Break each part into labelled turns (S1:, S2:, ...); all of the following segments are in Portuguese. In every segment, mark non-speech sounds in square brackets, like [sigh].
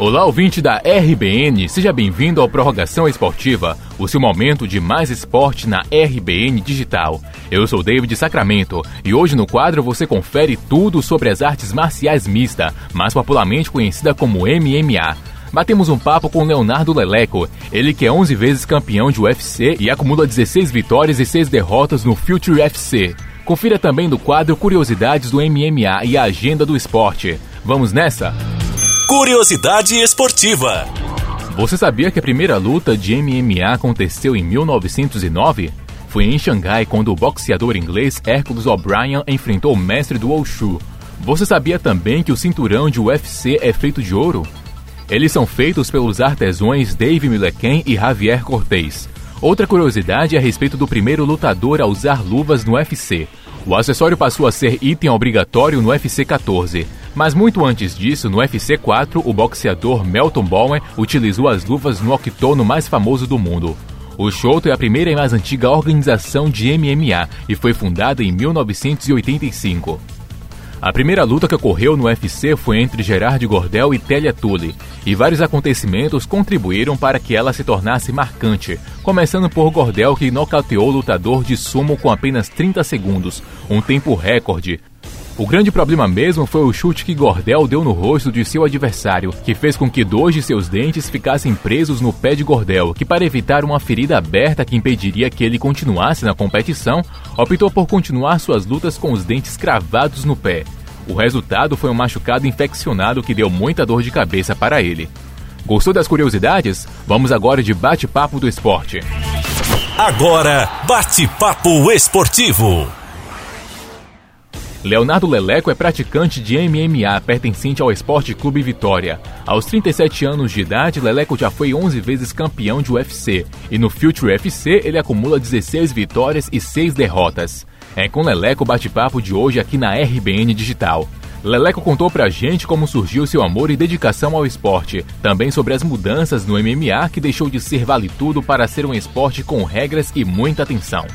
S1: Olá, ouvinte da RBN, seja bem-vindo ao Prorrogação Esportiva, o seu momento de mais esporte na RBN Digital. Eu sou David Sacramento e hoje no quadro você confere tudo sobre as artes marciais mista, mais popularmente conhecida como MMA. Batemos um papo com Leonardo Leleco, ele que é 11 vezes campeão de UFC e acumula 16 vitórias e 6 derrotas no Future UFC. Confira também do quadro Curiosidades do MMA e a agenda do esporte. Vamos nessa?
S2: Curiosidade esportiva.
S1: Você sabia que a primeira luta de MMA aconteceu em 1909? Foi em Xangai quando o boxeador inglês Hercules O'Brien enfrentou o mestre do Wushu. Você sabia também que o cinturão de UFC é feito de ouro? Eles são feitos pelos artesãos Dave Milliken e Javier Cortez. Outra curiosidade é a respeito do primeiro lutador a usar luvas no UFC. O acessório passou a ser item obrigatório no UFC 14. Mas muito antes disso, no UFC 4, o boxeador Melton Bowen utilizou as luvas no octono mais famoso do mundo. O Shoto é a primeira e mais antiga organização de MMA e foi fundada em 1985. A primeira luta que ocorreu no UFC foi entre Gerard Gordel e Telia Tully, e vários acontecimentos contribuíram para que ela se tornasse marcante, começando por Gordel que nocauteou o lutador de sumo com apenas 30 segundos, um tempo recorde, o grande problema mesmo foi o chute que Gordel deu no rosto de seu adversário, que fez com que dois de seus dentes ficassem presos no pé de Gordel, que para evitar uma ferida aberta que impediria que ele continuasse na competição, optou por continuar suas lutas com os dentes cravados no pé. O resultado foi um machucado infeccionado que deu muita dor de cabeça para ele. Gostou das curiosidades? Vamos agora de bate-papo do esporte.
S2: Agora, bate-papo esportivo.
S1: Leonardo Leleco é praticante de MMA pertencente ao Esporte Clube Vitória. Aos 37 anos de idade, Leleco já foi 11 vezes campeão de UFC e no Future UFC ele acumula 16 vitórias e 6 derrotas. É com Leleco o bate-papo de hoje aqui na RBN Digital. Leleco contou pra gente como surgiu seu amor e dedicação ao esporte, também sobre as mudanças no MMA que deixou de ser vale tudo para ser um esporte com regras e muita atenção.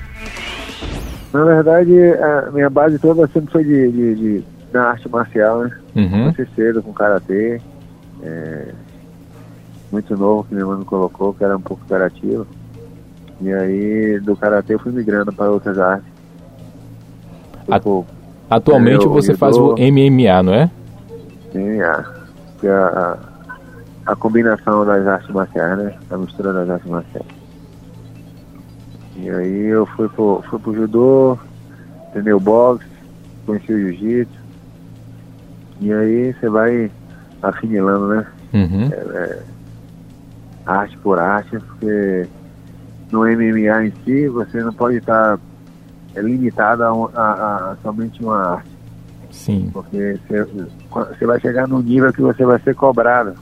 S3: Na verdade, a minha base toda sempre foi de, de, de na arte marcial, né? Uhum. Comecei cedo com karatê. É, muito novo que minha mãe me colocou, que era um pouco imperativo. E aí do karatê fui migrando para outras artes.
S1: Tipo, Atualmente eu, você faz o MMA, não é?
S3: MMA. Que é a, a combinação das artes marciais, né? A mistura das artes marciais. E aí eu fui pro, fui pro judô, treinei o boxe, conheci o jiu-jitsu. E aí você vai afinilando, né? Uhum. É, é, arte por arte, porque no MMA em si você não pode estar é, limitado a, a, a somente uma arte.
S1: Sim.
S3: Porque você, você vai chegar num nível que você vai ser cobrado.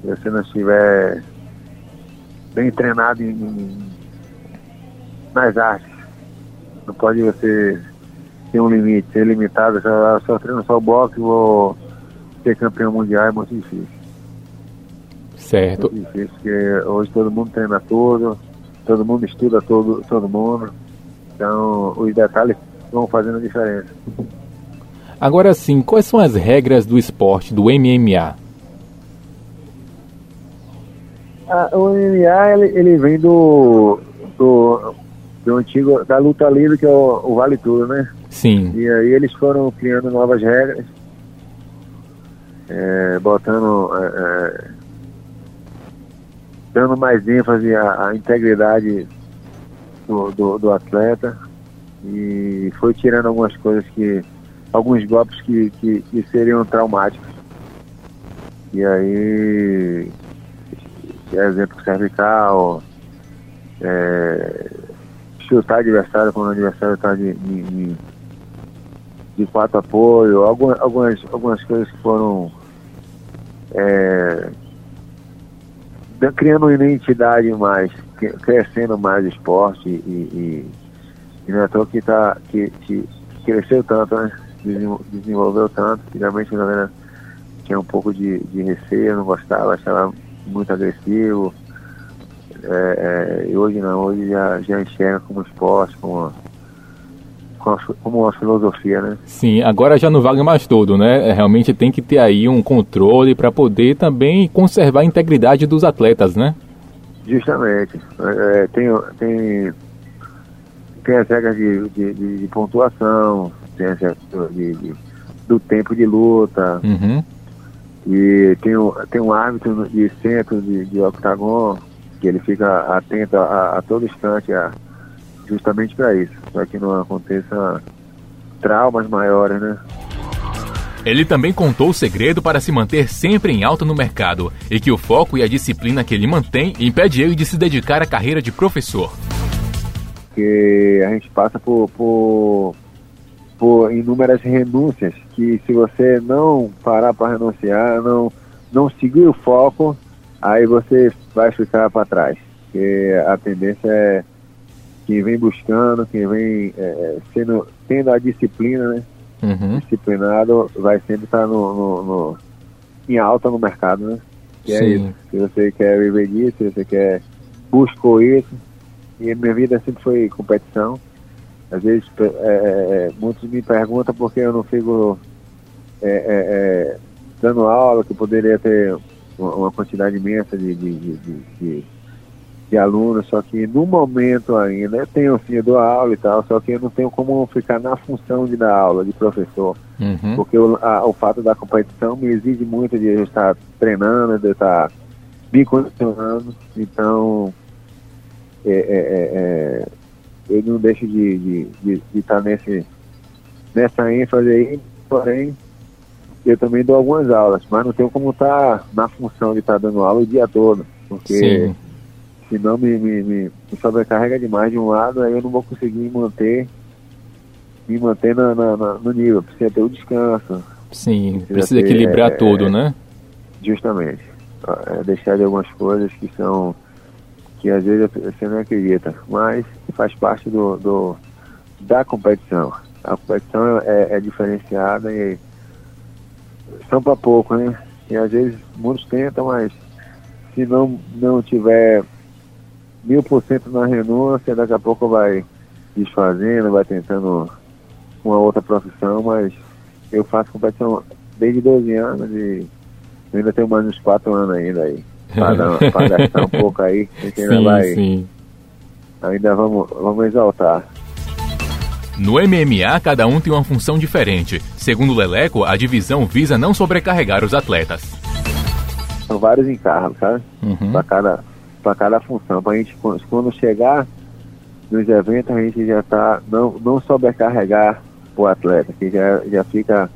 S3: Se você não estiver bem treinado em, nas artes. Não pode você ter um limite, ser limitado, só, só treino só boxe vou ser campeão mundial é muito difícil.
S1: Certo.
S3: É muito difícil, porque hoje todo mundo treina tudo, todo mundo estuda todo, todo mundo. Então os detalhes vão fazendo diferença.
S1: Agora sim, quais são as regras do esporte, do MMA?
S3: Ah, o MMA ele, ele vem do, do do antigo, da luta livre, que é o, o, Vale Tudo, né?
S1: Sim.
S3: E aí eles foram criando novas regras, é, botando, é, é, dando mais ênfase à, à integridade do, do, do, atleta e foi tirando algumas coisas que, alguns golpes que, que, que seriam traumáticos. E aí, exemplo cervical, é, chutar adversário quando o adversário está de, de, de, quatro apoio, algumas, algumas, algumas coisas que foram é, criando uma identidade mais, crescendo mais o esporte e, e, e não é toa que, tá, que, que cresceu tanto, né? desenvolveu tanto. Antigamente a galera tinha um pouco de, de receio, não gostava, achava muito agressivo. É, é, hoje não, hoje já, já enxerga como esporte, como como uma filosofia, né?
S1: Sim, agora já não vale mais tudo, né? É, realmente tem que ter aí um controle para poder também conservar a integridade dos atletas, né?
S3: Justamente. É, tem, tem, tem as regras de, de, de, de pontuação, tem as regras de, do tempo de luta.
S1: Uhum.
S3: E tem, tem um árbitro de centro de, de octagon que ele fica atento a, a todo instante a, justamente para isso, para que não aconteça traumas maiores, né?
S1: Ele também contou o segredo para se manter sempre em alta no mercado e que o foco e a disciplina que ele mantém impede ele de se dedicar à carreira de professor.
S3: Que a gente passa por, por, por inúmeras renúncias que se você não parar para renunciar, não, não seguir o foco, aí você vai ficar para trás. Porque a tendência é quem vem buscando, quem vem é, é, sendo, tendo a disciplina, né?
S1: Uhum.
S3: Disciplinado, vai sempre estar no, no, no, em alta no mercado, né? E é isso. Se você quer viver disso, se você quer, buscou isso. E a minha vida sempre foi competição. Às vezes, é, é, é muitos me perguntam por que eu não fico é, dando aula, que poderia ter uma, quantidade imensa de, de, de, de de alunos, só que no momento ainda, eu tenho sim, eu dou aula e tal, só que eu não tenho como ficar na função de dar aula, de professor.
S1: Uhum.
S3: Porque o, a, o fato da competição me exige muito de eu estar treinando, de eu estar me condicionando, então é, é, é, é eu não deixo de, de, de, de estar nesse, nessa ênfase aí, porém eu também dou algumas aulas, mas não tenho como estar na função de estar dando aula o dia todo, porque Sim senão me, me, me, sobrecarrega demais de um lado, aí eu não vou conseguir manter me manter na, na, na, no nível, precisa ter o descanso.
S1: Sim, precisa, precisa ter, equilibrar é, tudo, né?
S3: Justamente. É deixar de algumas coisas que são que às vezes você não acredita, mas faz parte do, do da competição. A competição é, é diferenciada e são para pouco, né? E às vezes muitos tentam, mas se não, não tiver mil por cento na renúncia, daqui a pouco vai desfazendo, vai tentando uma outra profissão, mas eu faço competição desde 12 anos e ainda tenho mais uns 4 anos ainda aí. Para gastar um [laughs] pouco aí, a gente ainda sim, vai. Sim. Ainda vamos, vamos exaltar.
S1: No MMA, cada um tem uma função diferente. Segundo o Leleco, a divisão visa não sobrecarregar os atletas.
S3: São vários encargos, sabe?
S1: Uhum.
S3: Para cada, para cada função. Para a gente, quando chegar nos eventos, a gente já está, não, não sobrecarregar o atleta, que já, já fica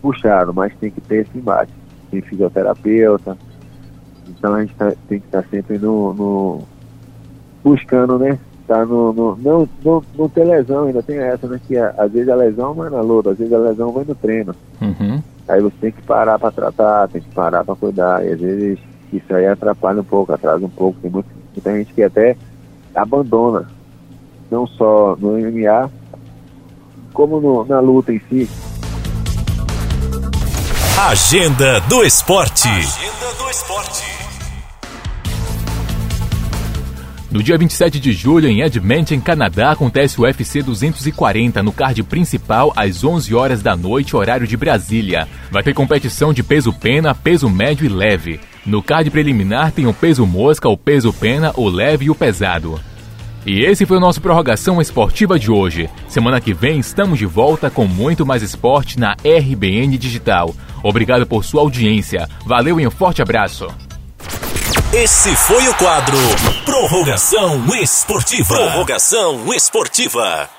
S3: puxado, mas tem que ter esse embate. Tem fisioterapeuta, então a gente tá, tem que estar tá sempre no, no, buscando, né? Tá no, no, não, não, não ter lesão, ainda tem essa, né? Que às vezes a lesão vai na luta, às vezes a lesão vai no treino.
S1: Uhum.
S3: Aí você tem que parar para tratar, tem que parar para cuidar, e às vezes isso aí atrapalha um pouco, atrasa um pouco. Tem muita, muita gente que até abandona, não só no MMA, como no, na luta em si.
S2: Agenda do Esporte. Agenda do Esporte.
S1: No dia 27 de julho, em Edmonton, Canadá, acontece o UFC 240 no card principal às 11 horas da noite, horário de Brasília. Vai ter competição de peso pena, peso médio e leve. No card preliminar tem o peso mosca, o peso pena, o leve e o pesado. E esse foi o nosso prorrogação esportiva de hoje. Semana que vem estamos de volta com muito mais esporte na RBN Digital. Obrigado por sua audiência. Valeu e um forte abraço.
S2: Esse foi o quadro Prorrogação Esportiva. Prorrogação Esportiva.